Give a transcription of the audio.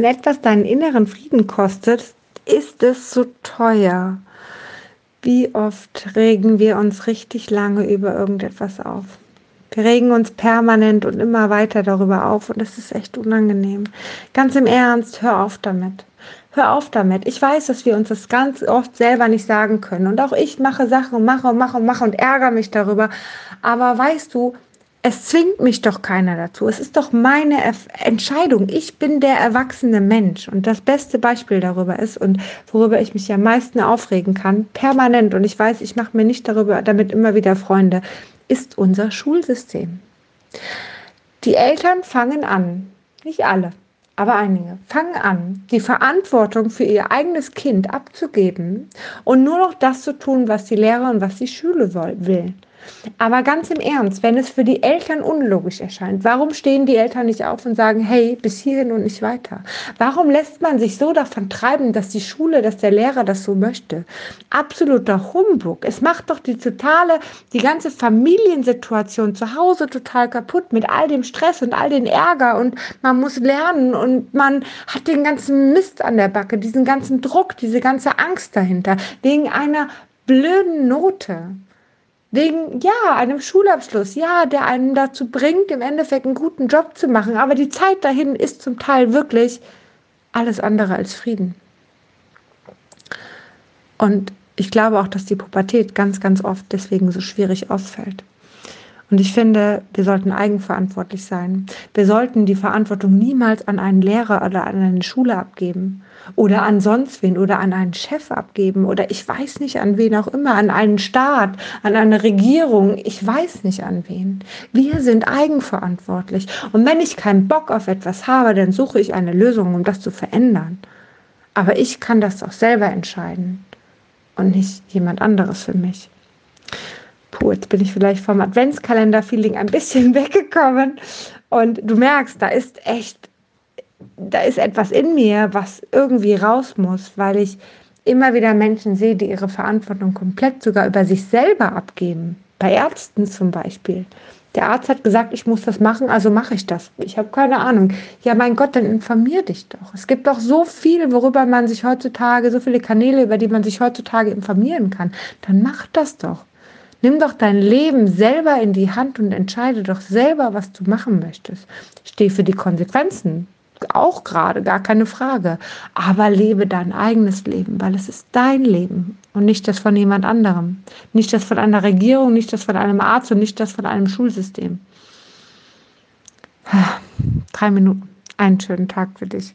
Wenn etwas deinen inneren Frieden kostet, ist es so teuer. Wie oft regen wir uns richtig lange über irgendetwas auf? Wir regen uns permanent und immer weiter darüber auf und das ist echt unangenehm. Ganz im Ernst, hör auf damit. Hör auf damit. Ich weiß, dass wir uns das ganz oft selber nicht sagen können. Und auch ich mache Sachen und mache und mache und mache und ärgere mich darüber. Aber weißt du, es zwingt mich doch keiner dazu. Es ist doch meine Entscheidung. Ich bin der erwachsene Mensch. Und das beste Beispiel darüber ist, und worüber ich mich ja am meisten aufregen kann, permanent, und ich weiß, ich mache mir nicht darüber damit immer wieder Freunde, ist unser Schulsystem. Die Eltern fangen an, nicht alle, aber einige, fangen an, die Verantwortung für ihr eigenes Kind abzugeben und nur noch das zu tun, was die Lehrer und was die Schule will. Aber ganz im Ernst, wenn es für die Eltern unlogisch erscheint, warum stehen die Eltern nicht auf und sagen, hey, bis hierhin und nicht weiter? Warum lässt man sich so davon treiben, dass die Schule, dass der Lehrer das so möchte? Absoluter Humbug. Es macht doch die totale, die ganze Familiensituation zu Hause total kaputt mit all dem Stress und all den Ärger und man muss lernen und man hat den ganzen Mist an der Backe, diesen ganzen Druck, diese ganze Angst dahinter, wegen einer blöden Note. Wegen, ja, einem Schulabschluss, ja, der einen dazu bringt, im Endeffekt einen guten Job zu machen. Aber die Zeit dahin ist zum Teil wirklich alles andere als Frieden. Und ich glaube auch, dass die Pubertät ganz, ganz oft deswegen so schwierig ausfällt. Und ich finde, wir sollten eigenverantwortlich sein. Wir sollten die Verantwortung niemals an einen Lehrer oder an eine Schule abgeben oder an sonst wen oder an einen Chef abgeben oder ich weiß nicht an wen auch immer, an einen Staat, an eine Regierung, ich weiß nicht an wen. Wir sind eigenverantwortlich. Und wenn ich keinen Bock auf etwas habe, dann suche ich eine Lösung, um das zu verändern. Aber ich kann das auch selber entscheiden und nicht jemand anderes für mich puh, jetzt bin ich vielleicht vom Adventskalender-Feeling ein bisschen weggekommen. Und du merkst, da ist echt, da ist etwas in mir, was irgendwie raus muss, weil ich immer wieder Menschen sehe, die ihre Verantwortung komplett sogar über sich selber abgeben. Bei Ärzten zum Beispiel. Der Arzt hat gesagt, ich muss das machen, also mache ich das. Ich habe keine Ahnung. Ja, mein Gott, dann informier dich doch. Es gibt doch so viel, worüber man sich heutzutage, so viele Kanäle, über die man sich heutzutage informieren kann. Dann mach das doch. Nimm doch dein Leben selber in die Hand und entscheide doch selber, was du machen möchtest. Steh für die Konsequenzen, auch gerade, gar keine Frage. Aber lebe dein eigenes Leben, weil es ist dein Leben und nicht das von jemand anderem. Nicht das von einer Regierung, nicht das von einem Arzt und nicht das von einem Schulsystem. Drei Minuten. Einen schönen Tag für dich.